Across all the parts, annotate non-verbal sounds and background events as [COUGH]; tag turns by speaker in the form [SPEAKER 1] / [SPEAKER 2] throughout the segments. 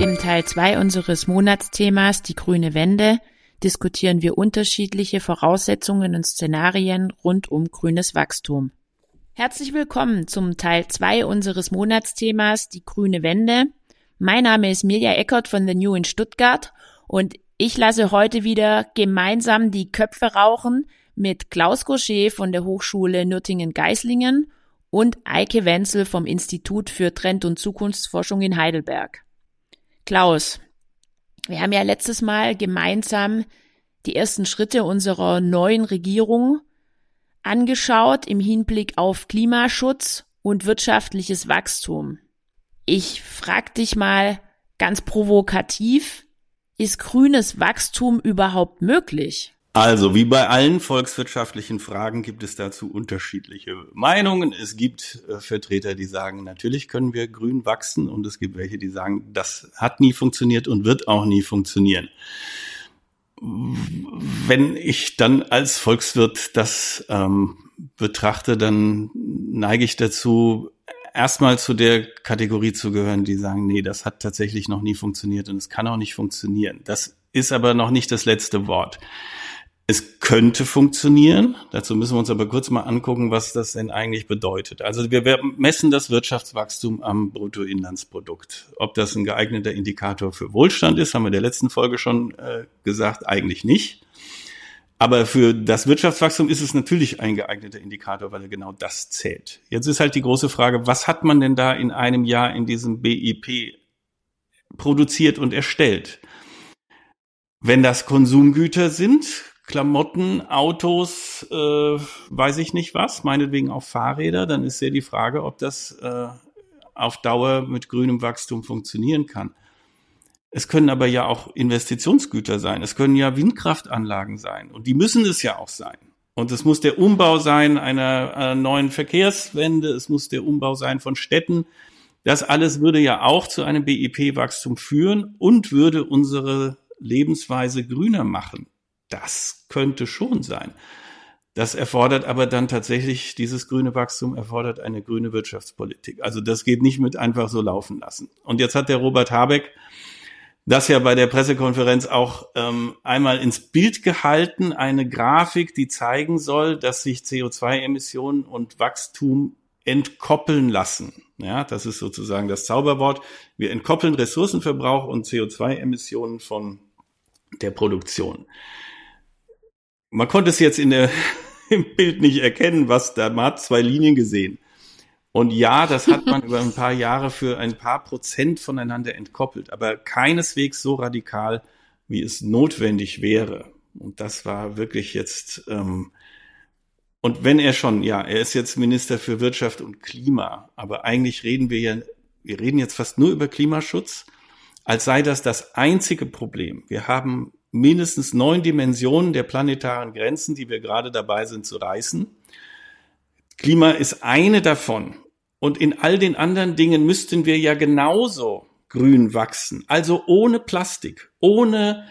[SPEAKER 1] Im Teil 2 unseres Monatsthemas Die grüne Wende diskutieren wir unterschiedliche Voraussetzungen und Szenarien rund um grünes Wachstum. Herzlich willkommen zum Teil 2 unseres Monatsthemas Die grüne Wende. Mein Name ist Mirja Eckert von The New in Stuttgart und ich lasse heute wieder gemeinsam die Köpfe rauchen mit Klaus Gaucher von der Hochschule Nürtingen-Geislingen und Eike Wenzel vom Institut für Trend- und Zukunftsforschung in Heidelberg. Klaus, wir haben ja letztes Mal gemeinsam die ersten Schritte unserer neuen Regierung angeschaut im Hinblick auf Klimaschutz und wirtschaftliches Wachstum. Ich frag dich mal ganz provokativ, ist grünes Wachstum überhaupt möglich?
[SPEAKER 2] Also, wie bei allen volkswirtschaftlichen Fragen gibt es dazu unterschiedliche Meinungen. Es gibt äh, Vertreter, die sagen, natürlich können wir grün wachsen und es gibt welche, die sagen, das hat nie funktioniert und wird auch nie funktionieren. Wenn ich dann als Volkswirt das ähm, betrachte, dann neige ich dazu, erstmal zu der Kategorie zu gehören, die sagen, nee, das hat tatsächlich noch nie funktioniert und es kann auch nicht funktionieren. Das ist aber noch nicht das letzte Wort. Es könnte funktionieren. Dazu müssen wir uns aber kurz mal angucken, was das denn eigentlich bedeutet. Also wir messen das Wirtschaftswachstum am Bruttoinlandsprodukt. Ob das ein geeigneter Indikator für Wohlstand ist, haben wir in der letzten Folge schon äh, gesagt, eigentlich nicht. Aber für das Wirtschaftswachstum ist es natürlich ein geeigneter Indikator, weil er genau das zählt. Jetzt ist halt die große Frage, was hat man denn da in einem Jahr in diesem BIP produziert und erstellt? Wenn das Konsumgüter sind, Klamotten, Autos, äh, weiß ich nicht was, meinetwegen auch Fahrräder, dann ist ja die Frage, ob das äh, auf Dauer mit grünem Wachstum funktionieren kann. Es können aber ja auch Investitionsgüter sein. Es können ja Windkraftanlagen sein. Und die müssen es ja auch sein. Und es muss der Umbau sein einer, einer neuen Verkehrswende. Es muss der Umbau sein von Städten. Das alles würde ja auch zu einem BIP-Wachstum führen und würde unsere Lebensweise grüner machen. Das könnte schon sein. Das erfordert aber dann tatsächlich, dieses grüne Wachstum erfordert eine grüne Wirtschaftspolitik. Also das geht nicht mit einfach so laufen lassen. Und jetzt hat der Robert Habeck das ja bei der Pressekonferenz auch ähm, einmal ins Bild gehalten, eine Grafik, die zeigen soll, dass sich CO2-Emissionen und Wachstum entkoppeln lassen. Ja, das ist sozusagen das Zauberwort. Wir entkoppeln Ressourcenverbrauch und CO2-Emissionen von der Produktion. Man konnte es jetzt in der, [LAUGHS] im Bild nicht erkennen, was da, man hat zwei Linien gesehen. Und ja, das hat man über ein paar Jahre für ein paar Prozent voneinander entkoppelt, aber keineswegs so radikal, wie es notwendig wäre. Und das war wirklich jetzt, ähm, und wenn er schon, ja, er ist jetzt Minister für Wirtschaft und Klima, aber eigentlich reden wir ja, wir reden jetzt fast nur über Klimaschutz, als sei das das einzige Problem. Wir haben mindestens neun Dimensionen der planetaren Grenzen, die wir gerade dabei sind zu reißen. Klima ist eine davon. Und in all den anderen Dingen müssten wir ja genauso grün wachsen. Also ohne Plastik, ohne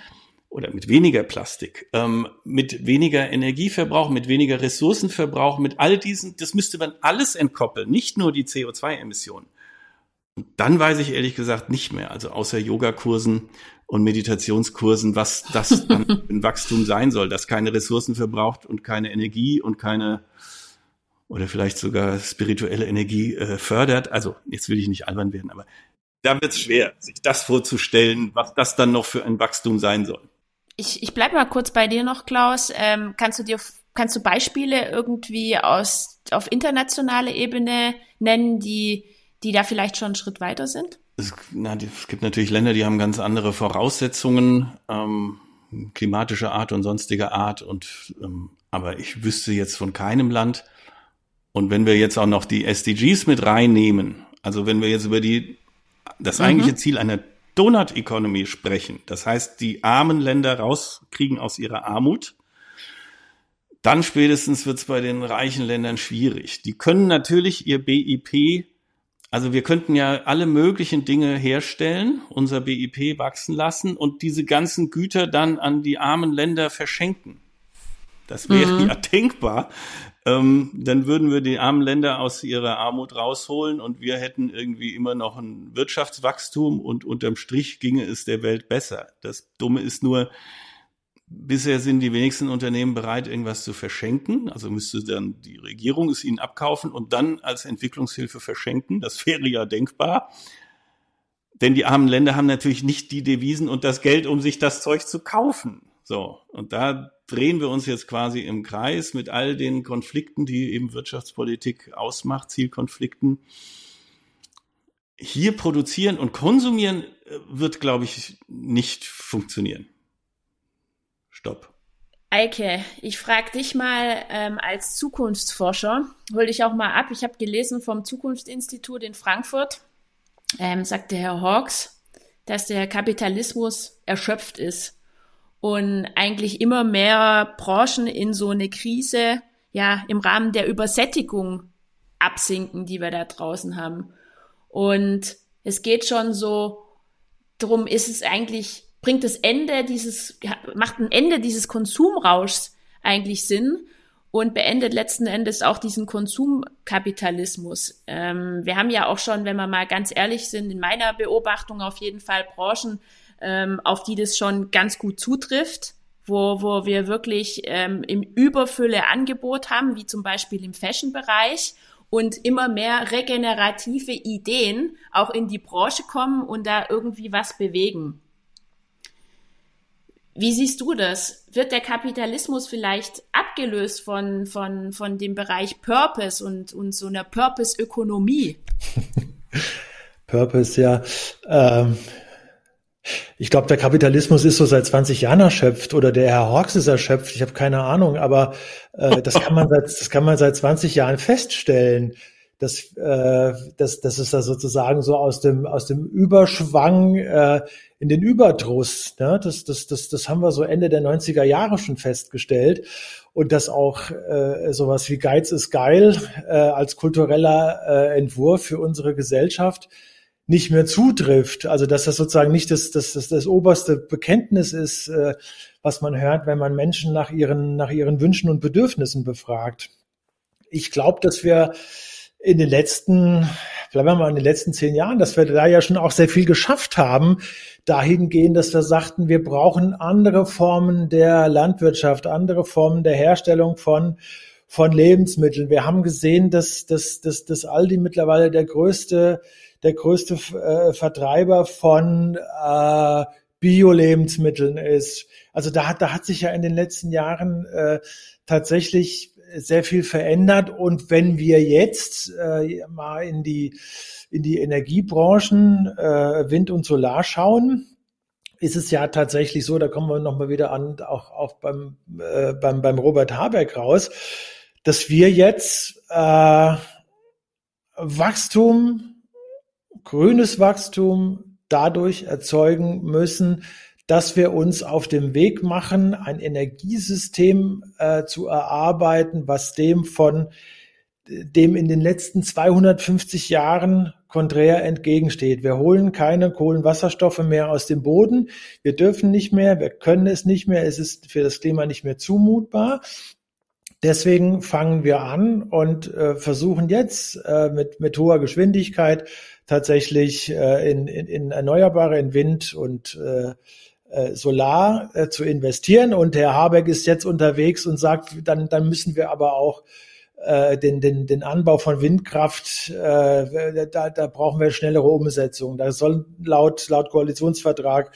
[SPEAKER 2] oder mit weniger Plastik, ähm, mit weniger Energieverbrauch, mit weniger Ressourcenverbrauch, mit all diesen, das müsste man alles entkoppeln, nicht nur die CO2-Emissionen. Und dann weiß ich ehrlich gesagt nicht mehr, also außer Yogakursen und Meditationskursen, was das dann [LAUGHS] ein Wachstum sein soll, das keine Ressourcen verbraucht und keine Energie und keine oder vielleicht sogar spirituelle Energie äh, fördert. Also jetzt will ich nicht albern werden, aber da wird es schwer, sich das vorzustellen, was das dann noch für ein Wachstum sein soll.
[SPEAKER 1] Ich, ich bleib mal kurz bei dir noch, Klaus. Ähm, kannst du dir kannst du Beispiele irgendwie aus auf internationaler Ebene nennen, die die da vielleicht schon einen Schritt weiter sind?
[SPEAKER 2] Es, na, es gibt natürlich Länder, die haben ganz andere Voraussetzungen, ähm, klimatischer Art und sonstiger Art. Und ähm, aber ich wüsste jetzt von keinem Land. Und wenn wir jetzt auch noch die SDGs mit reinnehmen, also wenn wir jetzt über die das mhm. eigentliche Ziel einer Donut Economy sprechen, das heißt, die armen Länder rauskriegen aus ihrer Armut, dann spätestens wird es bei den reichen Ländern schwierig. Die können natürlich ihr BIP also wir könnten ja alle möglichen Dinge herstellen, unser BIP wachsen lassen und diese ganzen Güter dann an die armen Länder verschenken. Das wäre mhm. ja denkbar. ähm, dann würden wir die armen Länder aus ihrer Armut rausholen und wir hätten irgendwie immer noch ein Wirtschaftswachstum und unterm Strich ginge es der Welt besser. Das Dumme ist nur, bisher sind die wenigsten Unternehmen bereit, irgendwas zu verschenken. Also müsste dann die Regierung es ihnen abkaufen und dann als Entwicklungshilfe verschenken. Das [LAUGHS] wäre ja denkbar. Denn die armen Länder haben natürlich nicht die Devisen und das Geld, um sich das Zeug zu kaufen. So. Und da drehen wir uns jetzt quasi im Kreis mit all den Konflikten, die eben Wirtschaftspolitik ausmacht, Zielkonflikten. Hier produzieren und konsumieren äh, wird, glaube ich, nicht funktionieren. Stopp.
[SPEAKER 1] Eike, ich frage dich mal ähm, als Zukunftsforscher, hol dich auch mal ab. Ich habe gelesen vom Zukunftsinstitut in Frankfurt, ähm, sagte Herr Hawks, dass der Kapitalismus erschöpft ist und eigentlich immer mehr Branchen in so eine Krise, ja, im Rahmen der Übersättigung absinken, die wir da draußen haben. Und es geht schon so, darum ist es eigentlich, bringt das Ende dieses, macht ein Ende dieses Konsumrauschs eigentlich Sinn und beendet letzten Endes auch diesen Konsumkapitalismus. Ähm, wir haben ja auch schon, wenn wir mal ganz ehrlich sind, in meiner Beobachtung auf jeden Fall Branchen, ähm, auf die das schon ganz gut zutrifft, wo, wo wir wirklich ähm, im Überfülle Angebot haben, wie zum Beispiel im Fashion-Bereich und immer mehr regenerative Ideen auch in die Branche kommen und da irgendwie was bewegen. Wie siehst du das? Wird der Kapitalismus vielleicht abgelöst von, von, von dem Bereich Purpose und, und so einer Purpose-Ökonomie? [LAUGHS]
[SPEAKER 3] Purpose, ja. Ähm, ich glaube, der Kapitalismus ist so seit 20 Jahren erschöpft oder der Herr Hawks ist erschöpft. Ich habe keine Ahnung, aber äh, das kann man seit das kann man seit 20 Jahren feststellen. Dass äh, das, das ist da sozusagen so aus dem aus dem Überschwang äh, in den Überdruss. Ne? Das, das, das, das haben wir so Ende der 90er Jahre schon festgestellt und dass auch äh, sowas wie Geiz ist geil äh, als kultureller äh, Entwurf für unsere Gesellschaft nicht mehr zutrifft. Also dass das sozusagen nicht das, das, das, das oberste Bekenntnis ist, äh, was man hört, wenn man Menschen nach ihren, nach ihren Wünschen und Bedürfnissen befragt. Ich glaube, dass wir in den letzten, bleiben wir mal in den letzten zehn Jahren, dass wir da ja schon auch sehr viel geschafft haben, dahingehend, dass wir sagten, wir brauchen andere Formen der Landwirtschaft, andere Formen der Herstellung von von Lebensmitteln. Wir haben gesehen, dass, dass, dass, dass Aldi mittlerweile der größte der größte äh, Vertreiber von äh, Bio-Lebensmitteln ist. Also da hat, da hat sich ja in den letzten Jahren äh, tatsächlich sehr viel verändert. Und wenn wir jetzt äh, mal in die, in die Energiebranchen, äh, Wind und Solar schauen, ist es ja tatsächlich so, da kommen wir nochmal wieder an, auch, auch beim, äh, beim, beim Robert Habeck raus, dass wir jetzt äh, Wachstum grünes Wachstum dadurch erzeugen müssen, dass wir uns auf dem Weg machen, ein Energiesystem äh, zu erarbeiten, was dem von dem in den letzten 250 Jahren konträr entgegensteht. Wir holen keine Kohlenwasserstoffe mehr aus dem Boden. Wir dürfen nicht mehr, wir können es nicht mehr. Es ist für das Klima nicht mehr zumutbar. Deswegen fangen wir an und äh, versuchen jetzt äh, mit, mit hoher Geschwindigkeit tatsächlich äh, in, in, in Erneuerbare, in Wind und äh, Solar äh, zu investieren. Und Herr Habeck ist jetzt unterwegs und sagt, dann, dann müssen wir aber auch äh, den, den, den Anbau von Windkraft, äh, da, da brauchen wir schnellere Umsetzung. Da soll laut, laut Koalitionsvertrag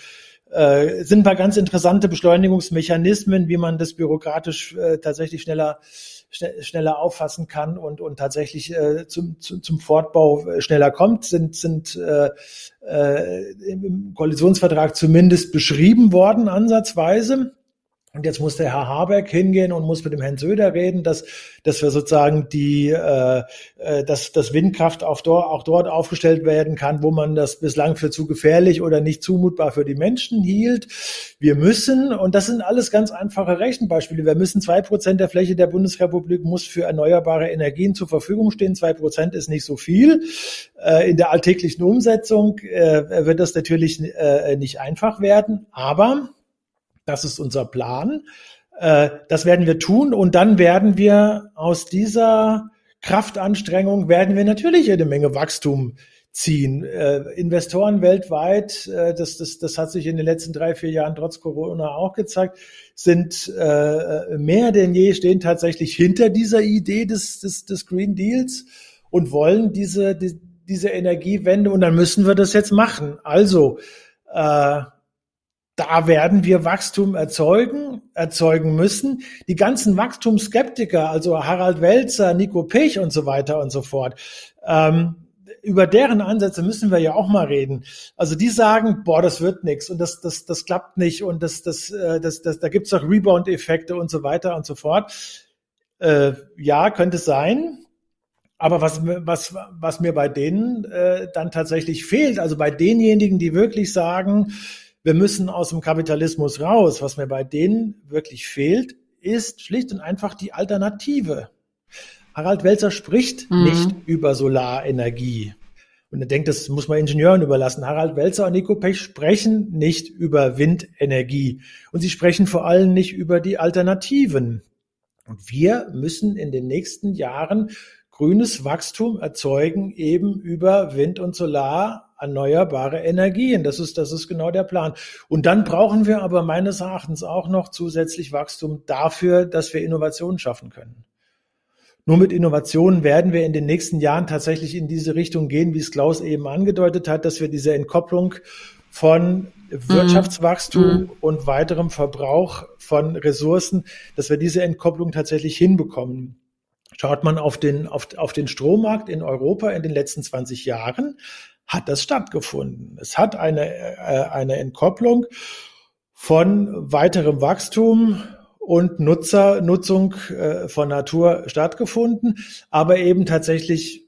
[SPEAKER 3] äh, sind ein paar ganz interessante Beschleunigungsmechanismen, wie man das bürokratisch äh, tatsächlich schneller schneller auffassen kann und, und tatsächlich äh, zum, zum, zum Fortbau äh, schneller kommt, sind, sind äh, äh, im Koalitionsvertrag zumindest beschrieben worden, ansatzweise. Und jetzt muss der Herr Habeck hingehen und muss mit dem Herrn Söder reden, dass, dass wir sozusagen die, äh, äh, dass das Windkraft auch dort, auch dort aufgestellt werden kann, wo man das bislang für zu gefährlich oder nicht zumutbar für die Menschen hielt. Wir müssen, und das sind alles ganz einfache Rechenbeispiele, wir müssen zwei Prozent der Fläche der Bundesrepublik muss für erneuerbare Energien zur Verfügung stehen. Zwei Prozent ist nicht so viel. Äh, in der alltäglichen Umsetzung äh, wird das natürlich äh, nicht einfach werden, aber das ist unser Plan. Äh, das werden wir tun und dann werden wir aus dieser Kraftanstrengung werden wir natürlich eine Menge Wachstum ziehen. Äh, Investoren weltweit, äh, das, das, das hat sich in den letzten drei, vier Jahren trotz Corona auch gezeigt, sind mehr denn je, stehen tatsächlich hinter dieser Idee des, des, des Green Deals und wollen diese, die, diese Energiewende und dann müssen wir das jetzt machen. Also äh, da werden wir Wachstum erzeugen, erzeugen müssen. Die ganzen Wachstumsskeptiker, also Harald Welzer, Nico Pech und so weiter und so fort, ähm, über deren Ansätze müssen wir ja auch mal reden. Also die sagen, boah, das wird nichts und das, das, das klappt nicht und das, das, äh, das, das, da gibt's doch Rebound-Effekte und so weiter und so fort. Äh, ja, könnte sein. Aber was, was, was mir bei denen äh, dann tatsächlich fehlt, also bei denjenigen, die wirklich sagen, wir müssen aus dem Kapitalismus raus, was mir bei denen wirklich fehlt, ist schlicht und einfach die Alternative. Harald Welzer spricht mhm. nicht über Solarenergie. Und er denkt, das muss man Ingenieuren überlassen. Harald Welzer und Nico Pech sprechen nicht über Windenergie. Und sie sprechen vor allem nicht über die Alternativen. Und wir müssen in den nächsten Jahren grünes Wachstum erzeugen, eben über Wind und Solar erneuerbare Energien. Das ist, das ist genau der Plan. Und dann brauchen wir aber meines Erachtens auch noch zusätzlich Wachstum dafür, dass wir Innovationen schaffen können. Nur mit Innovationen werden wir in den nächsten Jahren tatsächlich in diese Richtung gehen, wie es Klaus eben angedeutet hat, dass wir diese Entkopplung von Wirtschaftswachstum mm. und weiterem Verbrauch von Ressourcen, dass wir diese Entkopplung tatsächlich hinbekommen. Schaut man auf den, auf, auf den Strommarkt in Europa in den letzten 20 Jahren, hat das stattgefunden. Es hat eine, äh, eine Entkopplung von weiterem Wachstum und Nutzer, Nutzung äh, von Natur stattgefunden, aber eben tatsächlich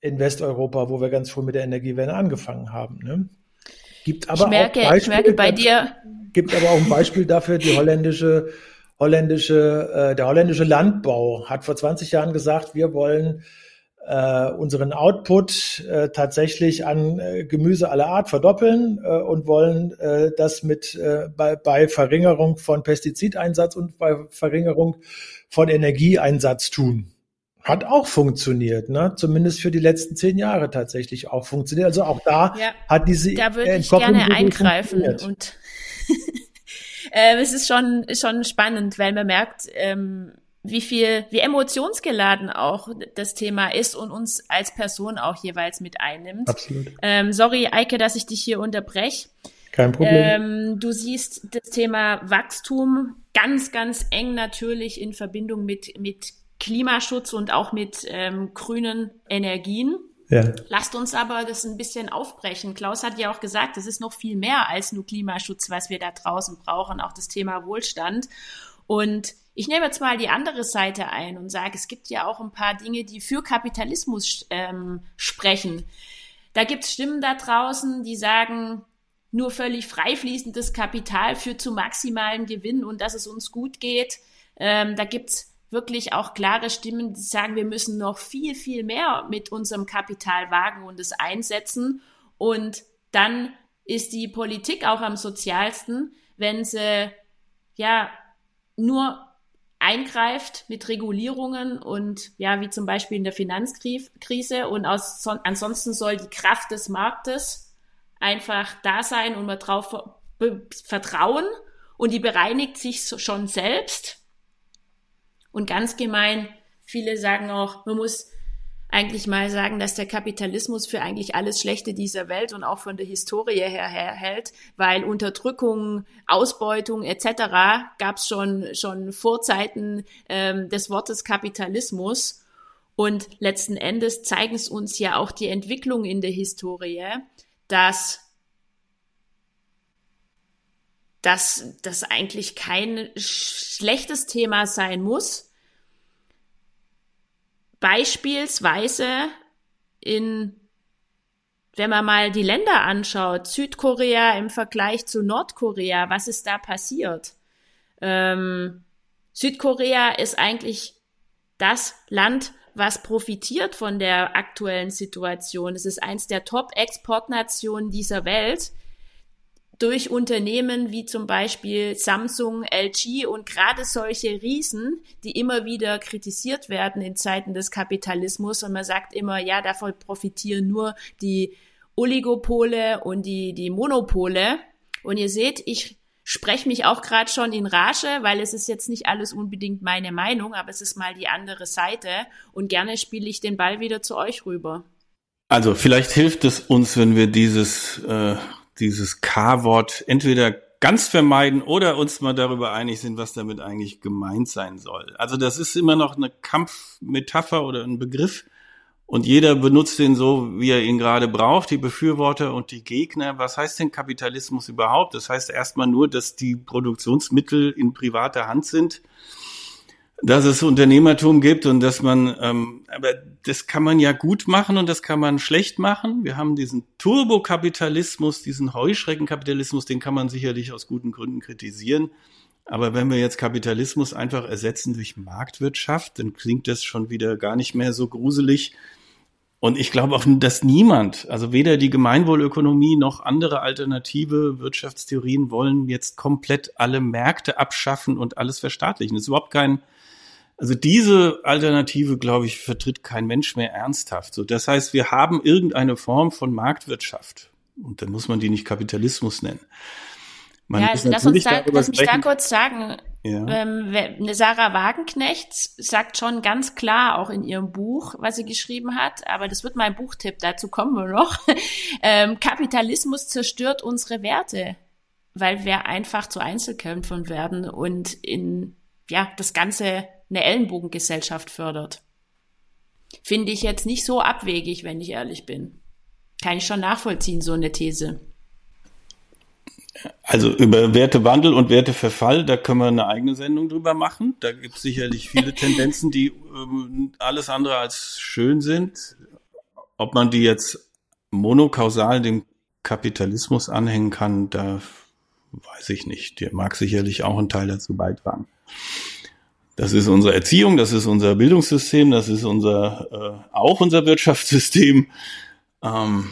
[SPEAKER 3] in Westeuropa, wo wir ganz früh mit der Energiewende angefangen haben. Ne? Gibt aber
[SPEAKER 1] ich merke, auch Beispiele, ich merke bei dir.
[SPEAKER 3] Gibt aber auch ein Beispiel dafür, die holländische, holländische, äh, der holländische Landbau hat vor 20 Jahren gesagt, wir wollen äh, unseren Output äh, tatsächlich an äh, Gemüse aller Art verdoppeln äh, und wollen äh, das mit äh, bei, bei Verringerung von Pestizideinsatz und bei Verringerung von Energieeinsatz tun. Hat auch funktioniert, ne? Zumindest für die letzten zehn Jahre tatsächlich auch funktioniert. Also auch da ja, hat diese
[SPEAKER 1] da würde ich gerne eingreifen und äh, es ist schon schon spannend, weil man merkt, ähm, wie viel, wie emotionsgeladen auch das Thema ist und uns als Person auch jeweils mit einnimmt.
[SPEAKER 3] Absolut.
[SPEAKER 1] Ähm, sorry, Eike, dass ich dich hier unterbreche.
[SPEAKER 3] Kein Problem.
[SPEAKER 1] Ähm, du siehst das Thema Wachstum ganz, ganz eng natürlich in Verbindung mit, mit Klimaschutz und auch mit ähm, grünen Energien. Ja. Lasst uns aber das ein bisschen aufbrechen. Klaus hat ja auch gesagt, es ist noch viel mehr als nur Klimaschutz, was wir da draußen brauchen, auch das Thema Wohlstand. Und ich nehme jetzt mal die andere Seite ein und sage, es gibt ja auch ein paar Dinge, die für Kapitalismus ähm, sprechen. Da gibt es Stimmen da draußen, die sagen, nur völlig frei fließendes Kapital führt zu maximalen Gewinn und dass es uns gut geht. Ähm, da gibt's wirklich auch klare Stimmen, die sagen, wir müssen noch viel, viel mehr mit unserem Kapital wagen und es einsetzen. Und dann ist die Politik auch am sozialsten, wenn sie ja nur eingreift mit Regulierungen und ja, wie zum Beispiel in der Finanzkrise und aus, son, ansonsten soll die Kraft des Marktes einfach da sein und man drauf vertrauen und die bereinigt sich schon selbst. Und ganz gemein, viele sagen auch, man muss eigentlich mal sagen, dass der Kapitalismus für eigentlich alles Schlechte dieser Welt und auch von der Historie her, her hält, weil Unterdrückung, Ausbeutung etc. gab es schon schon vor Zeiten ähm, des Wortes Kapitalismus. Und letzten Endes zeigen es uns ja auch die Entwicklung in der Historie, dass dass das eigentlich kein schlechtes Thema sein muss, Beispielsweise in, wenn man mal die Länder anschaut, Südkorea im Vergleich zu Nordkorea, was ist da passiert? Ähm, Südkorea ist eigentlich das Land, was profitiert von der aktuellen Situation. Es ist eins der Top-Exportnationen dieser Welt. Durch Unternehmen wie zum Beispiel Samsung, LG und gerade solche Riesen, die immer wieder kritisiert werden in Zeiten des Kapitalismus und man sagt immer, ja, davon profitieren nur die Oligopole und die, die Monopole. Und ihr seht, ich spreche mich auch gerade schon in Rage, weil es ist jetzt nicht alles unbedingt meine Meinung, aber es ist mal die andere Seite und gerne spiele ich den Ball wieder zu euch rüber.
[SPEAKER 2] Also vielleicht hilft es uns, wenn wir dieses äh, dieses K-Wort entweder ganz vermeiden oder uns mal darüber einig sind, was damit eigentlich gemeint sein soll. Also das ist immer noch eine Kampfmetapher oder ein Begriff und jeder benutzt den so, wie er ihn gerade braucht, die Befürworter und die Gegner. Was heißt denn Kapitalismus überhaupt? Das heißt erstmal nur, dass die Produktionsmittel in privater Hand sind dass es Unternehmertum gibt und dass man, ähm, aber das kann man ja gut machen und das kann man schlecht machen. Wir haben diesen Turbokapitalismus, diesen Heuschreckenkapitalismus, den kann man sicherlich aus guten Gründen kritisieren. Aber wenn wir jetzt Kapitalismus einfach ersetzen durch Marktwirtschaft, dann klingt das schon wieder gar nicht mehr so gruselig. Und ich glaube auch, dass niemand, also weder die Gemeinwohlökonomie noch andere alternative Wirtschaftstheorien wollen jetzt komplett alle Märkte abschaffen und alles verstaatlichen. Das ist überhaupt kein, also diese Alternative, glaube ich, vertritt kein Mensch mehr ernsthaft. So, das heißt, wir haben irgendeine Form von Marktwirtschaft. Und dann muss man die nicht Kapitalismus nennen.
[SPEAKER 1] Man ja, lass uns da, lass mich da kurz sagen. Ja. Ähm, Sarah Wagenknecht sagt schon ganz klar auch in ihrem Buch, was sie geschrieben hat, aber das wird mein Buchtipp, dazu kommen wir noch. [LAUGHS] ähm, Kapitalismus zerstört unsere Werte, weil wir einfach zu Einzelkämpfern werden und in ja das Ganze eine Ellenbogengesellschaft fördert. Finde ich jetzt nicht so abwegig, wenn ich ehrlich bin. Kann ich schon nachvollziehen, so eine These.
[SPEAKER 2] Also über Wertewandel und Werteverfall, da können wir eine eigene Sendung drüber machen. Da gibt es sicherlich viele [LAUGHS] Tendenzen, die ähm, alles andere als schön sind. Ob man die jetzt monokausal dem Kapitalismus anhängen kann, da weiß ich nicht. Der mag sicherlich auch einen Teil dazu beitragen. Das ist unsere Erziehung, das ist unser Bildungssystem, das ist unser äh, auch unser Wirtschaftssystem. Ähm,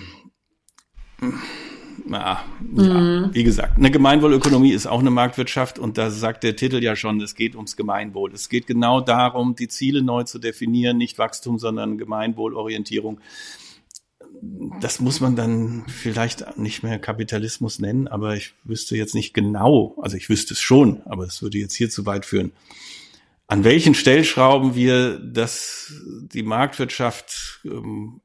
[SPEAKER 2] ja, mhm. wie gesagt, eine Gemeinwohlökonomie ist auch eine Marktwirtschaft und da sagt der Titel ja schon, es geht ums Gemeinwohl. Es geht genau darum, die Ziele neu zu definieren, nicht Wachstum, sondern Gemeinwohlorientierung. Das muss man dann vielleicht nicht mehr Kapitalismus nennen, aber ich wüsste jetzt nicht genau, also ich wüsste es schon, aber es würde jetzt hier zu weit führen an welchen Stellschrauben wir das, die Marktwirtschaft ähm,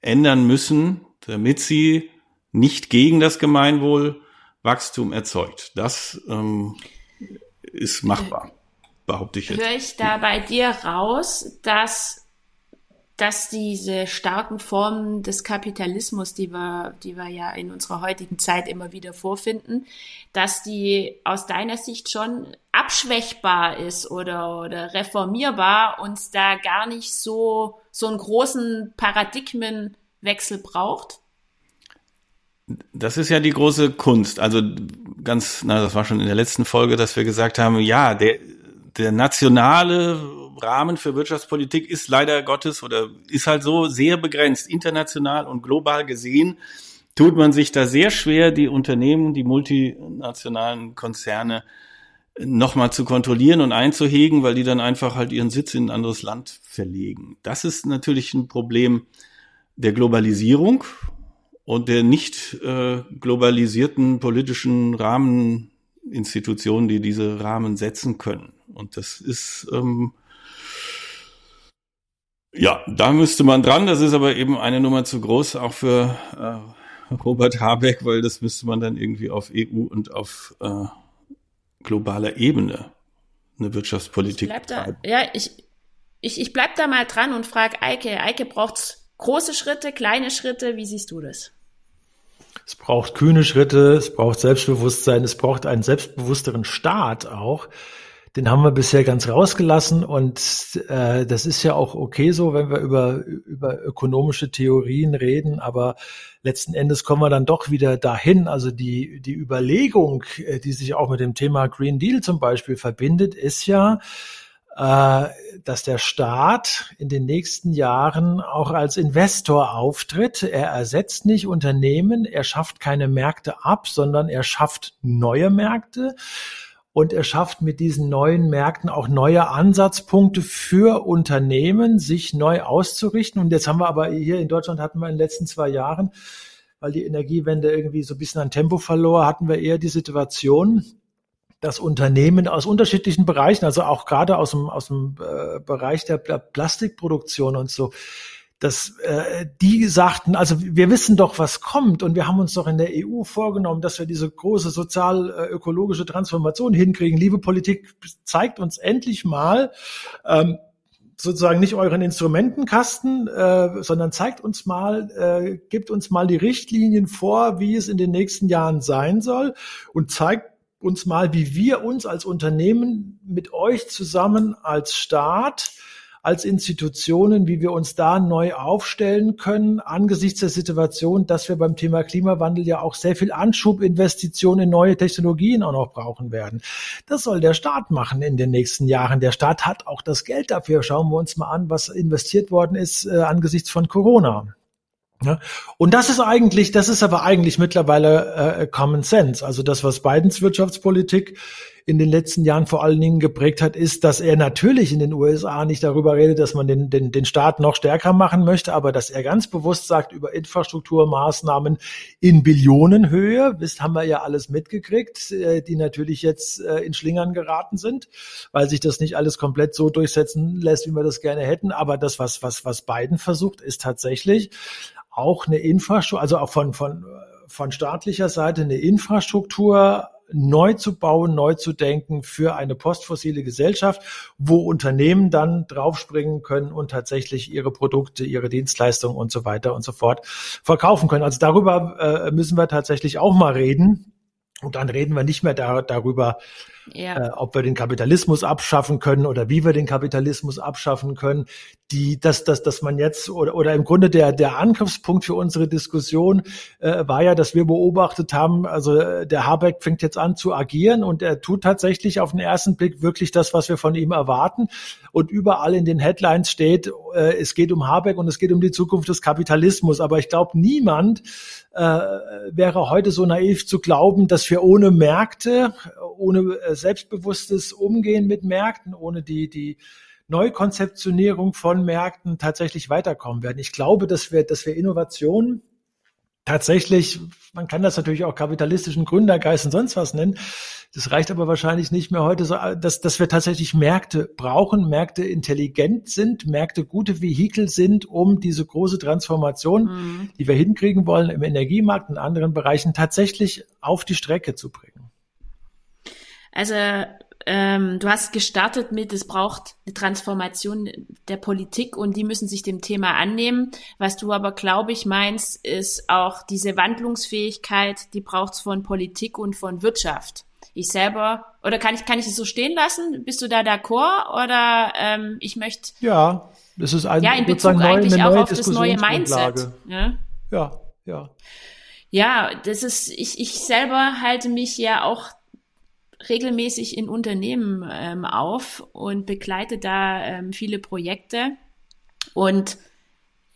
[SPEAKER 2] ändern müssen, damit sie nicht gegen das Gemeinwohl Wachstum erzeugt. Das ähm, ist machbar, behaupte ich jetzt.
[SPEAKER 1] Höre ich da bei dir raus, dass dass diese starken Formen des Kapitalismus, die wir, die wir ja in unserer heutigen Zeit immer wieder vorfinden, dass die aus deiner Sicht schon abschwächbar ist oder, oder reformierbar und da gar nicht so, so einen großen Paradigmenwechsel braucht?
[SPEAKER 2] Das ist ja die große Kunst. Also ganz, na, das war schon in der letzten Folge, dass wir gesagt haben, ja, der, der nationale Rahmen für Wirtschaftspolitik ist leider Gottes oder ist halt so sehr begrenzt, international und global gesehen, tut man sich da sehr schwer, die Unternehmen, die multinationalen Konzerne nochmal zu kontrollieren und einzuhegen, weil die dann einfach halt ihren Sitz in ein anderes Land verlegen. Das ist natürlich ein Problem der Globalisierung und der nicht äh, globalisierten politischen Rahmeninstitutionen, die diese Rahmen setzen können. Und das ist ähm, ja, da müsste man dran. Das ist aber eben eine Nummer zu groß, auch für äh, Robert Habeck, weil das müsste man dann irgendwie auf EU und auf äh, globaler Ebene eine Wirtschaftspolitik
[SPEAKER 1] ich da, Ja, ich, ich, ich bleib da mal dran und frage Eike. Eike, braucht's große Schritte, kleine Schritte? Wie siehst du das?
[SPEAKER 3] Es braucht kühne Schritte, es braucht Selbstbewusstsein, es braucht einen selbstbewussteren Staat auch, den haben wir bisher ganz rausgelassen und äh, das ist ja auch okay so, wenn wir über, über ökonomische Theorien reden, aber letzten Endes kommen wir dann doch wieder dahin. Also die, die Überlegung, äh, die sich auch mit dem Thema Green Deal zum Beispiel verbindet, ist ja, äh, dass der Staat in den nächsten Jahren auch als Investor auftritt. Er ersetzt nicht Unternehmen, er schafft keine Märkte ab, sondern er schafft neue Märkte. Und er schafft mit diesen neuen Märkten auch neue Ansatzpunkte für Unternehmen, sich neu auszurichten. Und jetzt haben wir aber hier in Deutschland hatten wir in den letzten zwei Jahren, weil die Energiewende irgendwie so ein bisschen an Tempo verlor, hatten wir eher die Situation, dass Unternehmen aus unterschiedlichen Bereichen, also auch gerade aus dem, aus dem äh, Bereich der Plastikproduktion und so, dass äh, die sagten, also wir wissen doch, was kommt und wir haben uns doch in der EU vorgenommen, dass wir diese große sozial-ökologische Transformation hinkriegen. Liebe Politik, zeigt uns endlich mal, ähm, sozusagen nicht euren Instrumentenkasten, äh, sondern zeigt uns mal, äh, gibt uns mal die Richtlinien vor, wie es in den nächsten Jahren sein soll und zeigt uns mal, wie wir uns als Unternehmen mit euch zusammen als Staat, als Institutionen, wie wir uns da neu aufstellen können angesichts der Situation, dass wir beim Thema Klimawandel ja auch sehr viel Anschubinvestitionen in neue Technologien auch noch brauchen werden. Das soll der Staat machen in den nächsten Jahren. Der Staat hat auch das Geld dafür. Schauen wir uns mal an, was investiert worden ist äh, angesichts von Corona. Ja, und das ist eigentlich, das ist aber eigentlich mittlerweile äh, Common Sense. Also das, was Bidens Wirtschaftspolitik in den letzten Jahren vor allen Dingen geprägt hat, ist, dass er natürlich in den USA nicht darüber redet, dass man den, den, den Staat noch stärker machen möchte, aber dass er ganz bewusst sagt, über Infrastrukturmaßnahmen in Billionenhöhe, wisst, haben wir ja alles mitgekriegt, äh, die natürlich jetzt äh, in Schlingern geraten sind, weil sich das nicht alles komplett so durchsetzen lässt, wie wir das gerne hätten. Aber das, was, was, was Biden versucht, ist tatsächlich, auch eine Infrastruktur, also auch von, von, von staatlicher Seite eine Infrastruktur neu zu bauen, neu zu denken für eine postfossile Gesellschaft, wo Unternehmen dann draufspringen können und tatsächlich ihre Produkte, ihre Dienstleistungen und so weiter und so fort verkaufen können. Also darüber äh, müssen wir tatsächlich auch mal reden. Und dann reden wir nicht mehr da, darüber, ja. äh, ob wir den Kapitalismus abschaffen können oder wie wir den Kapitalismus abschaffen können. Die, dass, dass, dass man jetzt oder, oder im Grunde der, der Angriffspunkt für unsere Diskussion äh, war ja, dass wir beobachtet haben, also äh, der Habeck fängt jetzt an zu agieren und er tut tatsächlich auf den ersten Blick wirklich das, was wir von ihm erwarten. Und überall in den Headlines steht, äh, es geht um Habeck und es geht um die Zukunft des Kapitalismus. Aber ich glaube, niemand äh, wäre heute so naiv zu glauben, dass wir ohne Märkte, ohne äh, selbstbewusstes Umgehen mit Märkten, ohne die, die Neukonzeptionierung von Märkten tatsächlich weiterkommen werden. Ich glaube, dass wir, dass wir Innovationen tatsächlich, man kann das natürlich auch kapitalistischen Gründergeist und sonst was nennen. Das reicht aber wahrscheinlich nicht mehr heute, so, dass, dass wir tatsächlich Märkte brauchen, Märkte intelligent sind, Märkte gute Vehikel sind, um diese große Transformation, mhm. die wir hinkriegen wollen im Energiemarkt und anderen Bereichen tatsächlich auf die Strecke zu bringen.
[SPEAKER 1] Also ähm, du hast gestartet mit, es braucht eine Transformation der Politik und die müssen sich dem Thema annehmen. Was du aber, glaube ich, meinst, ist auch diese Wandlungsfähigkeit, die braucht es von Politik und von Wirtschaft. Ich selber, oder kann ich, kann ich es so stehen lassen? Bist du da d'accord? Oder ähm, ich möchte.
[SPEAKER 3] Ja, das ist ein
[SPEAKER 1] ja, in Bezug eigentlich auch auf das neue Mindset.
[SPEAKER 3] Ja, ja. Ja,
[SPEAKER 1] ja das ist, ich, ich selber halte mich ja auch regelmäßig in Unternehmen ähm, auf und begleite da ähm, viele Projekte. Und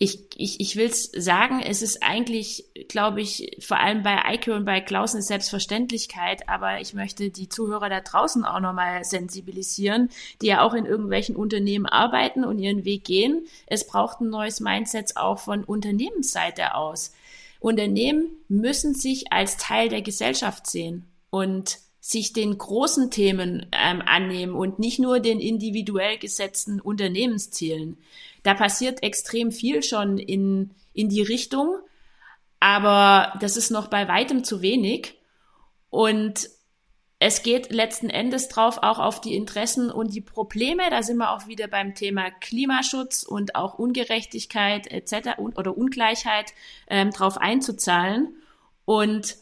[SPEAKER 1] ich, ich, ich will es sagen, es ist eigentlich, glaube ich, vor allem bei Eike und bei Klausen eine Selbstverständlichkeit, aber ich möchte die Zuhörer da draußen auch nochmal sensibilisieren, die ja auch in irgendwelchen Unternehmen arbeiten und ihren Weg gehen. Es braucht ein neues Mindset auch von Unternehmensseite aus. Unternehmen müssen sich als Teil der Gesellschaft sehen und sich den großen Themen ähm, annehmen und nicht nur den individuell gesetzten Unternehmenszielen. Da passiert extrem viel schon in, in die Richtung, aber das ist noch bei weitem zu wenig. Und es geht letzten Endes drauf auch auf die Interessen und die Probleme. Da sind wir auch wieder beim Thema Klimaschutz und auch Ungerechtigkeit etc. oder Ungleichheit ähm, drauf einzuzahlen. Und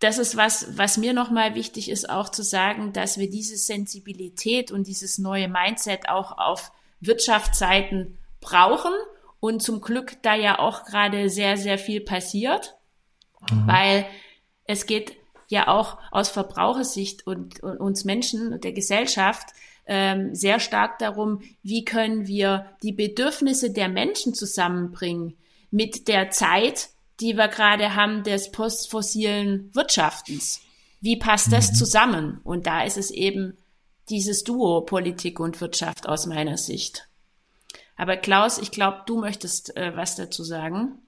[SPEAKER 1] das ist was, was mir nochmal wichtig ist, auch zu sagen, dass wir diese Sensibilität und dieses neue Mindset auch auf Wirtschaftsseiten brauchen und zum Glück da ja auch gerade sehr, sehr viel passiert, mhm. weil es geht ja auch aus Verbrauchersicht und, und uns Menschen und der Gesellschaft ähm, sehr stark darum, wie können wir die Bedürfnisse der Menschen zusammenbringen mit der Zeit, die wir gerade haben des postfossilen Wirtschaftens. Wie passt das mhm. zusammen? Und da ist es eben dieses Duo Politik und Wirtschaft aus meiner Sicht. Aber Klaus, ich glaube, du möchtest äh, was dazu sagen.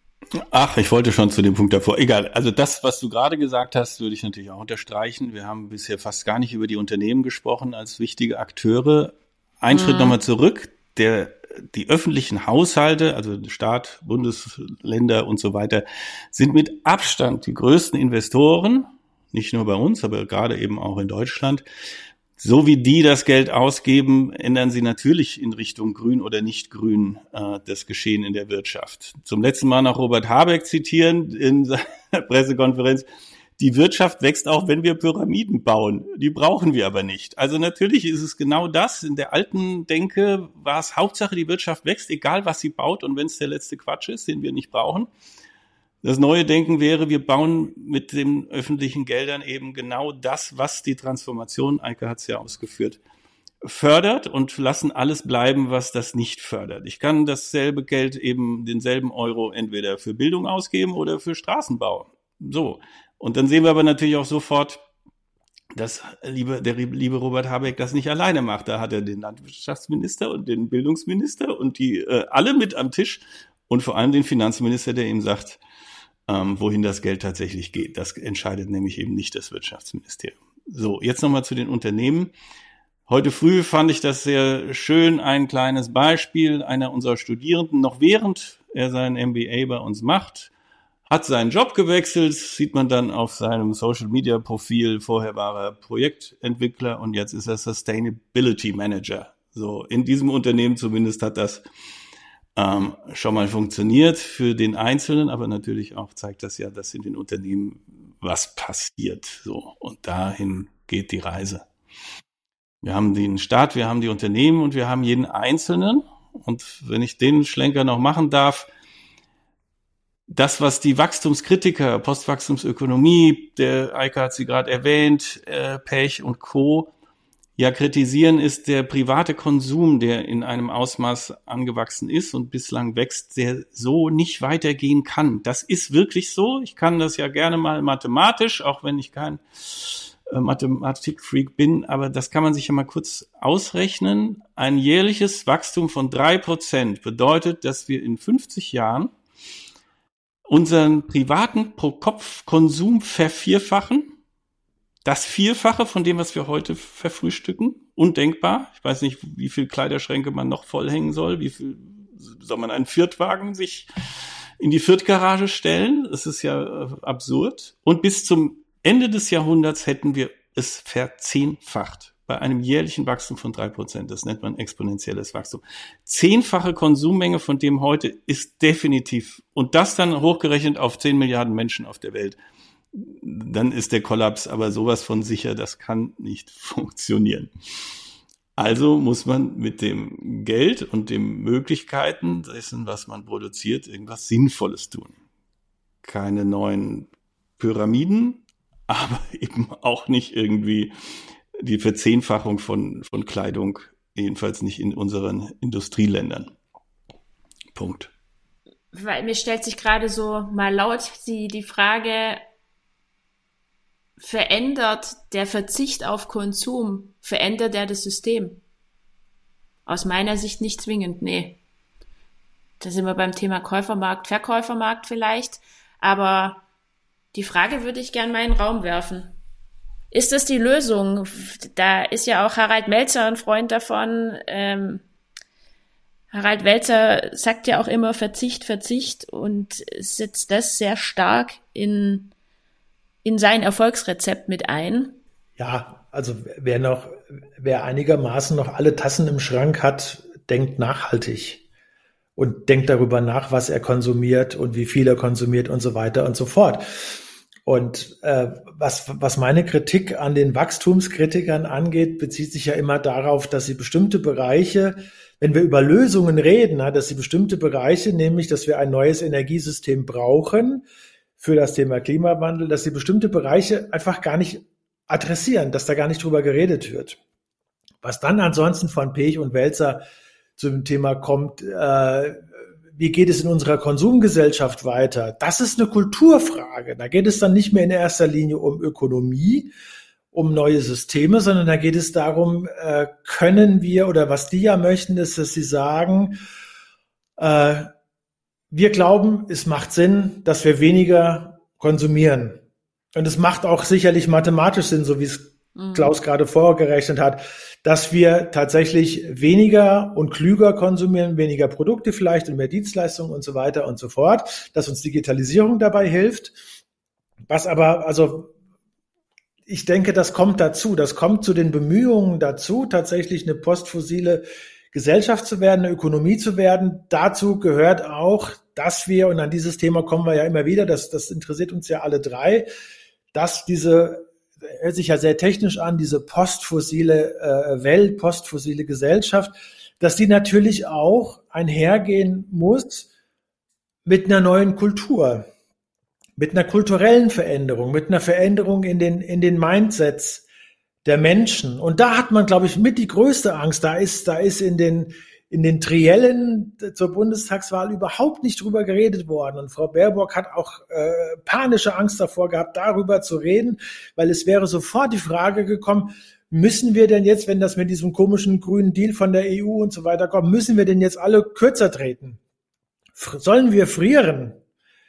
[SPEAKER 2] Ach, ich wollte schon zu dem Punkt davor. Egal. Also das, was du gerade gesagt hast, würde ich natürlich auch unterstreichen. Wir haben bisher fast gar nicht über die Unternehmen gesprochen als wichtige Akteure. Ein mhm. Schritt nochmal zurück. Der, die öffentlichen Haushalte, also Staat, Bundesländer und so weiter, sind mit Abstand die größten Investoren. Nicht nur bei uns, aber gerade eben auch in Deutschland. So wie die das Geld ausgeben, ändern sie natürlich in Richtung grün oder nicht grün äh, das Geschehen in der Wirtschaft. Zum letzten Mal noch Robert Habeck zitieren in seiner [LAUGHS] Pressekonferenz. Die Wirtschaft wächst auch, wenn wir Pyramiden bauen. Die brauchen wir aber nicht. Also natürlich ist es genau das. In der alten Denke war es Hauptsache, die Wirtschaft wächst, egal was sie baut und wenn es der letzte Quatsch ist, den wir nicht brauchen. Das neue Denken wäre, wir bauen mit den öffentlichen Geldern eben genau das, was die Transformation, Eike hat es ja ausgeführt, fördert und lassen alles bleiben, was das nicht fördert. Ich kann dasselbe Geld eben, denselben Euro entweder für Bildung ausgeben oder für Straßenbau. So. Und dann sehen wir aber natürlich auch sofort, dass liebe, der liebe Robert Habeck das nicht alleine macht. Da hat er den Landwirtschaftsminister und den Bildungsminister und die äh, alle mit am Tisch und vor allem den Finanzminister, der ihm sagt, ähm, wohin das Geld tatsächlich geht. Das entscheidet nämlich eben nicht das Wirtschaftsministerium. So, jetzt nochmal zu den Unternehmen. Heute früh fand ich das sehr schön, ein kleines Beispiel. Einer unserer Studierenden, noch während er sein MBA bei uns macht, hat seinen Job gewechselt, sieht man dann auf seinem Social Media Profil. Vorher war er Projektentwickler und jetzt ist er Sustainability Manager. So, in diesem Unternehmen zumindest hat das ähm, schon mal funktioniert für den Einzelnen, aber natürlich auch zeigt das ja, dass in den Unternehmen was passiert. So und dahin geht die Reise. Wir haben den Staat, wir haben die Unternehmen und wir haben jeden Einzelnen. Und wenn ich den Schlenker noch machen darf, das, was die Wachstumskritiker, Postwachstumsökonomie, der Eike hat sie gerade erwähnt, äh, Pech und Co., ja kritisieren, ist der private Konsum, der in einem Ausmaß angewachsen ist und bislang wächst, der so nicht weitergehen kann. Das ist wirklich so. Ich kann das ja gerne mal mathematisch, auch wenn ich kein äh, Mathematikfreak bin, aber das kann man sich ja mal kurz ausrechnen. Ein jährliches Wachstum von drei Prozent bedeutet, dass wir in 50 Jahren unseren privaten Pro-Kopf-Konsum vervierfachen das Vierfache von dem, was wir heute verfrühstücken. Undenkbar. Ich weiß nicht, wie viel Kleiderschränke man noch vollhängen soll. Wie viel soll man einen Viertwagen sich in die Viertgarage stellen? Das ist ja äh, absurd. Und bis zum Ende des Jahrhunderts hätten wir es verzehnfacht. Bei einem jährlichen Wachstum von drei Prozent. Das nennt man exponentielles Wachstum. Zehnfache Konsummenge von dem heute ist definitiv. Und das dann hochgerechnet auf zehn Milliarden Menschen auf der Welt dann ist der Kollaps aber sowas von sicher, das kann nicht [LAUGHS] funktionieren. Also muss man mit dem Geld und den Möglichkeiten dessen, was man produziert, irgendwas Sinnvolles tun. Keine neuen Pyramiden, [LAUGHS] aber eben auch nicht irgendwie die Verzehnfachung von, von Kleidung, jedenfalls nicht in unseren Industrieländern. Punkt.
[SPEAKER 1] Weil mir stellt sich gerade so mal laut die, die Frage, verändert der Verzicht auf Konsum, verändert er das System? Aus meiner Sicht nicht zwingend, nee. Da sind wir beim Thema Käufermarkt, Verkäufermarkt vielleicht, aber die Frage würde ich gern mal in den Raum werfen. Ist das die Lösung? Da ist ja auch Harald Melzer ein Freund davon. Ähm, Harald Welzer sagt ja auch immer Verzicht, Verzicht und setzt das sehr stark in in sein Erfolgsrezept mit ein?
[SPEAKER 3] Ja, also wer noch, wer einigermaßen noch alle Tassen im Schrank hat, denkt nachhaltig und denkt darüber nach, was er konsumiert und wie viel er konsumiert und so weiter und so fort. Und äh, was, was meine Kritik an den Wachstumskritikern angeht, bezieht sich ja immer darauf, dass sie bestimmte Bereiche, wenn wir über Lösungen reden, dass sie bestimmte Bereiche, nämlich dass wir ein neues Energiesystem brauchen, für das Thema Klimawandel, dass sie bestimmte Bereiche einfach gar nicht adressieren, dass da gar nicht drüber geredet wird. Was dann ansonsten von Pech und Welzer zum Thema kommt, äh, wie geht es in unserer Konsumgesellschaft weiter? Das ist eine Kulturfrage. Da geht es dann nicht mehr in erster Linie um Ökonomie, um neue Systeme, sondern da geht es darum, äh, können wir oder was die ja möchten, ist, dass sie sagen, äh, wir glauben, es macht Sinn, dass wir weniger konsumieren. Und es macht auch sicherlich mathematisch Sinn, so wie es. Klaus gerade vorgerechnet hat, dass wir tatsächlich weniger und klüger konsumieren, weniger Produkte vielleicht und mehr Dienstleistungen und so weiter und so fort, dass uns Digitalisierung dabei hilft. Was aber, also ich denke, das kommt dazu. Das kommt zu den Bemühungen dazu, tatsächlich eine postfossile Gesellschaft zu werden, eine Ökonomie zu werden. Dazu gehört auch, dass wir, und an dieses Thema kommen wir ja immer wieder, das, das interessiert uns ja alle drei, dass diese, hört sich ja sehr technisch an, diese postfossile äh, Welt, postfossile Gesellschaft, dass die natürlich auch einhergehen muss mit einer neuen Kultur mit einer kulturellen Veränderung, mit einer Veränderung in den, in den Mindsets der Menschen. Und da hat man, glaube ich, mit die größte Angst. Da ist, da ist in den, in den Triellen zur Bundestagswahl überhaupt nicht drüber geredet worden. Und Frau Baerbock hat auch äh, panische Angst davor gehabt, darüber zu reden, weil es wäre sofort die Frage gekommen, müssen wir denn jetzt, wenn das mit diesem komischen grünen Deal von der EU und so weiter kommt, müssen wir denn jetzt alle kürzer treten? Sollen wir frieren?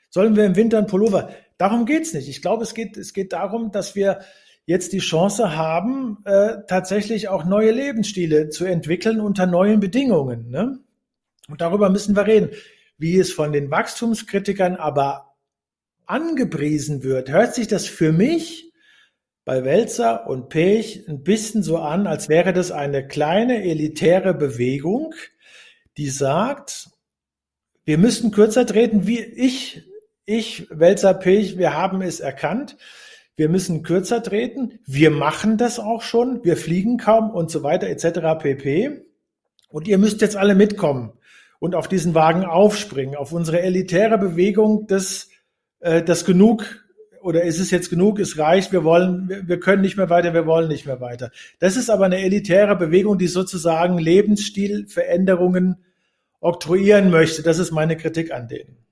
[SPEAKER 3] Sollen wir im Winter einen Pullover? Darum geht's nicht. Ich glaube, es geht, es geht darum, dass wir jetzt die Chance haben, äh, tatsächlich auch neue Lebensstile zu entwickeln unter neuen Bedingungen. Ne? Und darüber müssen wir reden. Wie es von den Wachstumskritikern aber angepriesen wird, hört sich das für mich bei Welzer und Pech ein bisschen so an, als wäre das eine kleine elitäre Bewegung, die sagt, wir müssen kürzer treten, wie ich ich, Welzer Pech, wir haben es erkannt. Wir müssen kürzer treten. Wir machen das auch schon. Wir fliegen kaum und so weiter etc. pp. Und ihr müsst jetzt alle mitkommen und auf diesen Wagen aufspringen, auf unsere elitäre Bewegung, das, äh, das genug oder ist es jetzt genug, es reicht, wir wollen, wir, wir können nicht mehr weiter, wir wollen nicht mehr weiter. Das ist aber eine elitäre Bewegung, die sozusagen Lebensstilveränderungen oktroyieren möchte. Das ist meine Kritik an denen.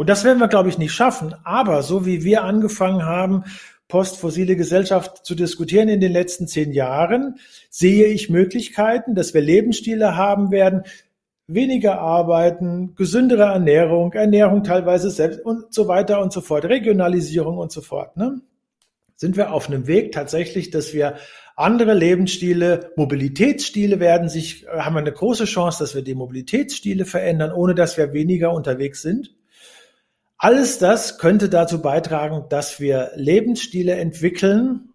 [SPEAKER 3] Und das werden wir, glaube ich, nicht schaffen. Aber so wie wir angefangen haben, postfossile Gesellschaft zu diskutieren in den letzten zehn Jahren, sehe ich Möglichkeiten, dass wir Lebensstile haben werden, weniger arbeiten, gesündere Ernährung, Ernährung teilweise selbst und so weiter und so fort, Regionalisierung und so fort. Ne? Sind wir auf einem Weg tatsächlich, dass wir andere Lebensstile, Mobilitätsstile werden sich, haben wir eine große Chance, dass wir die Mobilitätsstile verändern, ohne dass wir weniger unterwegs sind. Alles das könnte dazu beitragen, dass wir Lebensstile entwickeln.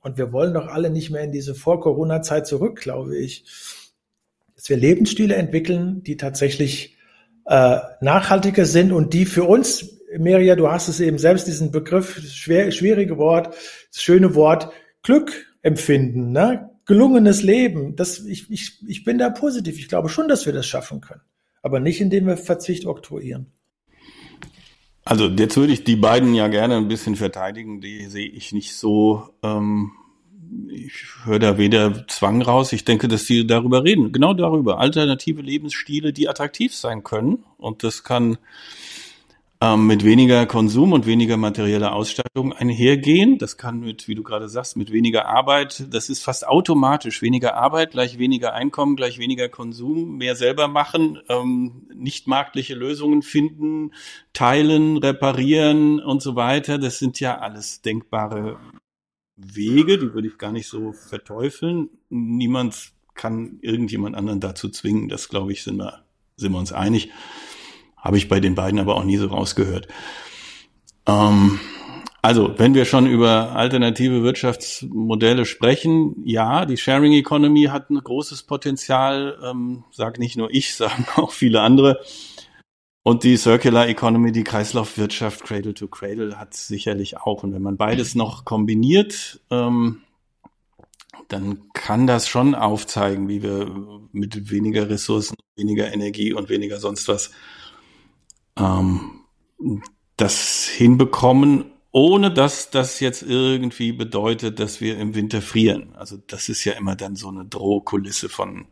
[SPEAKER 3] Und wir wollen doch alle nicht mehr in diese Vor-Corona-Zeit zurück, glaube ich. Dass wir Lebensstile entwickeln, die tatsächlich äh, nachhaltiger sind und die für uns, Meria, du hast es eben selbst diesen Begriff, schwer, schwierige Wort, das schöne Wort, Glück empfinden, ne? gelungenes Leben. Das, ich, ich, ich bin da positiv. Ich glaube schon, dass wir das schaffen können. Aber nicht, indem wir Verzicht oktroyieren.
[SPEAKER 2] Also jetzt würde ich die beiden ja gerne ein bisschen verteidigen. Die sehe ich nicht so. Ähm, ich höre da weder Zwang raus. Ich denke, dass sie darüber reden. Genau darüber. Alternative Lebensstile, die attraktiv sein können. Und das kann ähm, mit weniger Konsum und weniger materieller Ausstattung einhergehen. Das kann mit, wie du gerade sagst, mit weniger Arbeit, das ist fast automatisch. Weniger Arbeit gleich weniger Einkommen, gleich weniger Konsum, mehr selber machen, ähm, nicht marktliche Lösungen finden, teilen, reparieren und so weiter. Das sind ja alles denkbare Wege, die würde ich gar nicht so verteufeln. Niemand kann irgendjemand anderen dazu zwingen. Das, glaube ich, sind wir, sind wir uns einig. Habe ich bei den beiden aber auch nie so rausgehört. Ähm, also, wenn wir schon über alternative Wirtschaftsmodelle sprechen, ja, die Sharing Economy hat ein großes Potenzial, ähm, sag nicht nur ich, [LAUGHS] sagen auch viele andere. Und die Circular Economy, die Kreislaufwirtschaft, Cradle to Cradle, hat sicherlich auch. Und wenn man beides noch kombiniert, ähm, dann kann das schon aufzeigen, wie wir mit weniger Ressourcen, weniger Energie und weniger sonst was ähm, das hinbekommen ohne dass das jetzt irgendwie bedeutet, dass wir im Winter frieren. Also das ist ja immer dann so eine Drohkulisse von,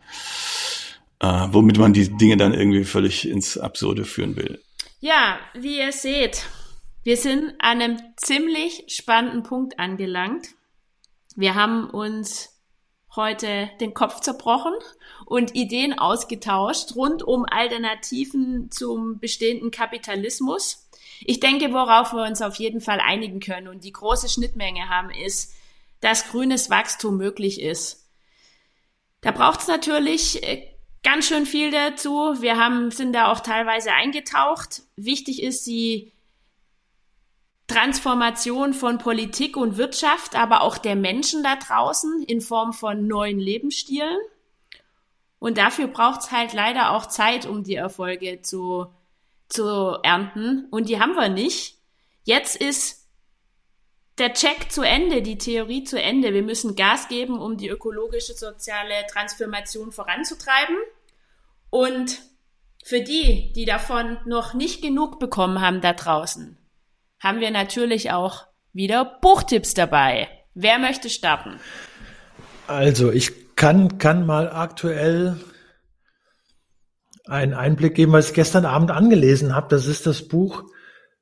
[SPEAKER 2] äh, womit man die Dinge dann irgendwie völlig ins Absurde führen will.
[SPEAKER 1] Ja, wie ihr seht, wir sind an einem ziemlich spannenden Punkt angelangt. Wir haben uns heute den Kopf zerbrochen und Ideen ausgetauscht rund um Alternativen zum bestehenden Kapitalismus. Ich denke, worauf wir uns auf jeden Fall einigen können und die große Schnittmenge haben, ist, dass grünes Wachstum möglich ist. Da braucht es natürlich äh, ganz schön viel dazu. Wir haben, sind da auch teilweise eingetaucht. Wichtig ist die Transformation von Politik und Wirtschaft, aber auch der Menschen da draußen in Form von neuen Lebensstilen. Und dafür braucht es halt leider auch Zeit, um die Erfolge zu zu ernten und die haben wir nicht. Jetzt ist der Check zu Ende, die Theorie zu Ende. Wir müssen Gas geben, um die ökologische soziale Transformation voranzutreiben. Und für die, die davon noch nicht genug bekommen haben da draußen, haben wir natürlich auch wieder Buchtipps dabei. Wer möchte starten?
[SPEAKER 3] Also ich kann, kann mal aktuell einen Einblick geben, was ich gestern Abend angelesen habe. Das ist das Buch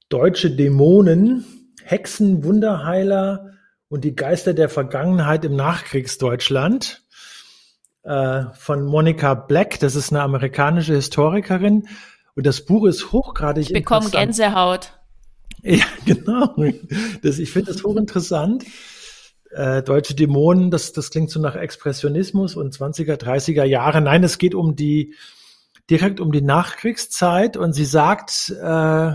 [SPEAKER 3] Deutsche Dämonen, Hexen, Wunderheiler und die Geister der Vergangenheit im Nachkriegsdeutschland äh, von Monica Black. Das ist eine amerikanische Historikerin. Und das Buch ist hochgradig
[SPEAKER 1] ich bekomme Gänsehaut. [LAUGHS]
[SPEAKER 3] Ja, genau. Das, ich finde das hochinteressant. Äh, Deutsche Dämonen, das, das klingt so nach Expressionismus und 20er, 30er Jahre. Nein, es geht um die direkt um die Nachkriegszeit und sie sagt, äh,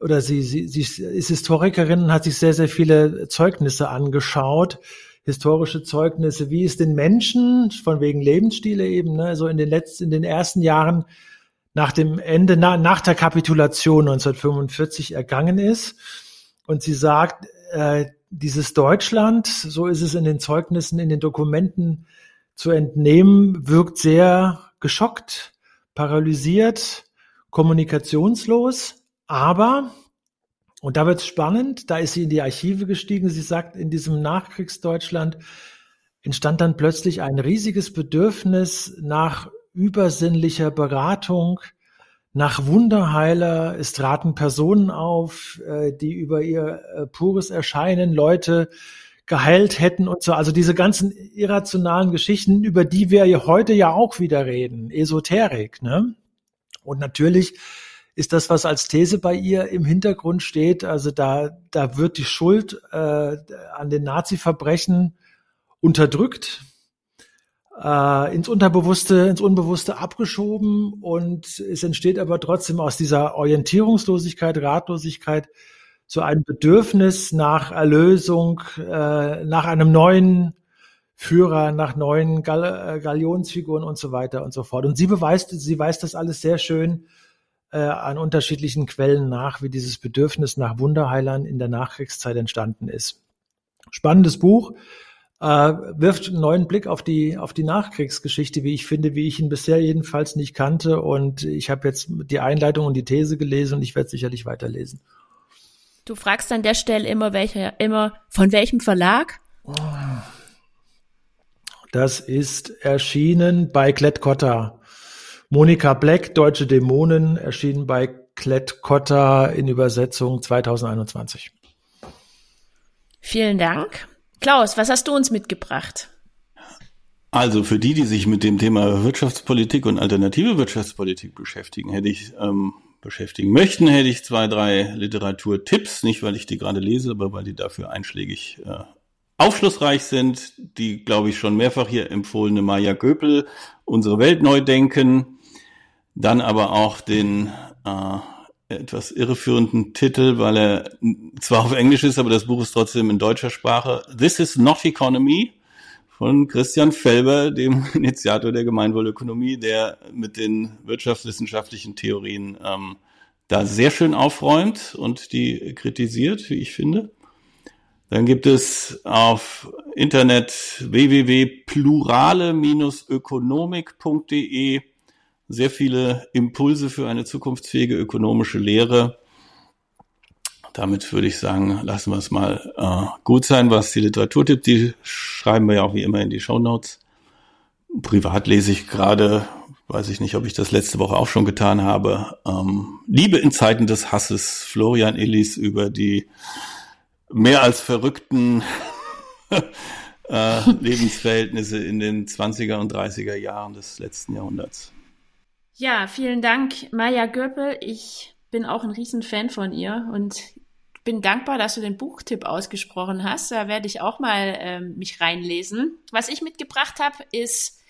[SPEAKER 3] oder sie, sie, sie ist Historikerin und hat sich sehr, sehr viele Zeugnisse angeschaut, historische Zeugnisse, wie es den Menschen, von wegen Lebensstile eben, ne, so in den letzten, in den ersten Jahren nach dem Ende, na, nach der Kapitulation 1945 ergangen ist. Und sie sagt, äh, dieses Deutschland, so ist es in den Zeugnissen, in den Dokumenten zu entnehmen, wirkt sehr geschockt, paralysiert, kommunikationslos, aber, und da wird's spannend, da ist sie in die Archive gestiegen, sie sagt, in diesem Nachkriegsdeutschland entstand dann plötzlich ein riesiges Bedürfnis nach übersinnlicher Beratung, nach Wunderheiler. Es traten Personen auf, äh, die über ihr äh, pures Erscheinen Leute geheilt hätten und so. Also diese ganzen irrationalen Geschichten, über die wir heute ja auch wieder reden, Esoterik. Ne? Und natürlich ist das, was als These bei ihr im Hintergrund steht. Also da, da wird die Schuld äh, an den Nazi-Verbrechen unterdrückt, äh, ins Unterbewusste, ins Unbewusste abgeschoben und es entsteht aber trotzdem aus dieser Orientierungslosigkeit, Ratlosigkeit so ein Bedürfnis nach Erlösung, äh, nach einem neuen Führer, nach neuen Gal äh, Galionsfiguren und so weiter und so fort. Und sie beweist, sie weist das alles sehr schön äh, an unterschiedlichen Quellen nach, wie dieses Bedürfnis nach Wunderheilern in der Nachkriegszeit entstanden ist. Spannendes Buch, äh, wirft einen neuen Blick auf die auf die Nachkriegsgeschichte, wie ich finde, wie ich ihn bisher jedenfalls nicht kannte. Und ich habe jetzt die Einleitung und die These gelesen und ich werde sicherlich weiterlesen.
[SPEAKER 1] Du fragst an der Stelle immer welcher, immer von welchem Verlag?
[SPEAKER 3] Das ist erschienen bei Klett-Cotta. Monika Black, Deutsche Dämonen, erschienen bei Klett-Cotta in Übersetzung 2021.
[SPEAKER 1] Vielen Dank. Klaus, was hast du uns mitgebracht?
[SPEAKER 2] Also für die, die sich mit dem Thema Wirtschaftspolitik und alternative Wirtschaftspolitik beschäftigen, hätte ich ähm, beschäftigen möchten, hätte ich zwei, drei Literaturtipps, nicht weil ich die gerade lese, aber weil die dafür einschlägig äh, aufschlussreich sind. Die, glaube ich, schon mehrfach hier empfohlene Maya Göpel, Unsere Welt neu denken. Dann aber auch den äh, etwas irreführenden Titel, weil er zwar auf Englisch ist, aber das Buch ist trotzdem in deutscher Sprache. This is not economy von Christian Felber, dem [LAUGHS] Initiator der Gemeinwohlökonomie, der mit den wirtschaftswissenschaftlichen Theorien ähm, da sehr schön aufräumt und die kritisiert, wie ich finde. Dann gibt es auf Internet www.plurale-ökonomik.de sehr viele Impulse für eine zukunftsfähige ökonomische Lehre. damit würde ich sagen, lassen wir es mal äh, gut sein, was die Literaturtipp, die schreiben wir ja auch wie immer in die Show Notes. Privat lese ich gerade, weiß ich nicht, ob ich das letzte Woche auch schon getan habe, ähm, Liebe in Zeiten des Hasses, Florian Illis über die mehr als verrückten [LAUGHS] äh, Lebensverhältnisse in den 20er und 30er Jahren des letzten Jahrhunderts.
[SPEAKER 1] Ja, vielen Dank, Maja Göppel. Ich bin auch ein Riesenfan von ihr und bin dankbar, dass du den Buchtipp ausgesprochen hast. Da werde ich auch mal ähm, mich reinlesen. Was ich mitgebracht habe, ist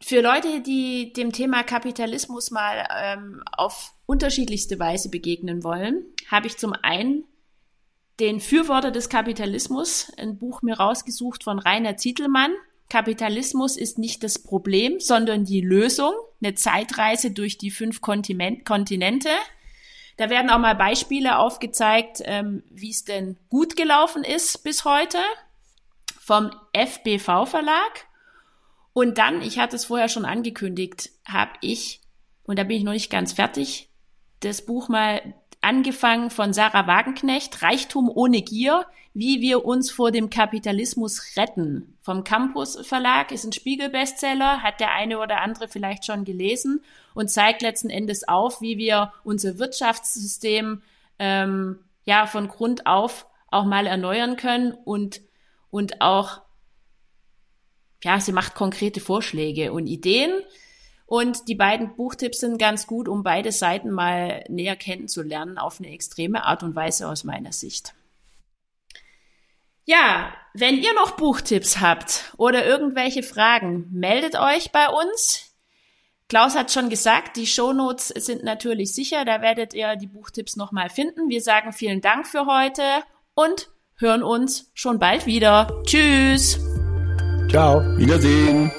[SPEAKER 1] für Leute, die dem Thema Kapitalismus mal ähm, auf unterschiedlichste Weise begegnen wollen, habe ich zum einen den Fürworter des Kapitalismus, ein Buch mir rausgesucht von Rainer Zietelmann. Kapitalismus ist nicht das Problem, sondern die Lösung. Eine Zeitreise durch die fünf Kontinente. Da werden auch mal Beispiele aufgezeigt, ähm, wie es denn gut gelaufen ist bis heute vom FBV Verlag. Und dann, ich hatte es vorher schon angekündigt, habe ich, und da bin ich noch nicht ganz fertig, das Buch mal angefangen von Sarah Wagenknecht, Reichtum ohne Gier, wie wir uns vor dem Kapitalismus retten. Vom Campus Verlag ist ein Spiegelbestseller, hat der eine oder andere vielleicht schon gelesen und zeigt letzten Endes auf, wie wir unser Wirtschaftssystem ähm, ja von Grund auf auch mal erneuern können und und auch ja, sie macht konkrete Vorschläge und Ideen. Und die beiden Buchtipps sind ganz gut, um beide Seiten mal näher kennenzulernen, auf eine extreme Art und Weise aus meiner Sicht. Ja, wenn ihr noch Buchtipps habt oder irgendwelche Fragen, meldet euch bei uns. Klaus hat schon gesagt, die Shownotes sind natürlich sicher, da werdet ihr die Buchtipps nochmal finden. Wir sagen vielen Dank für heute und hören uns schon bald wieder. Tschüss.
[SPEAKER 2] Ciao. Wiedersehen.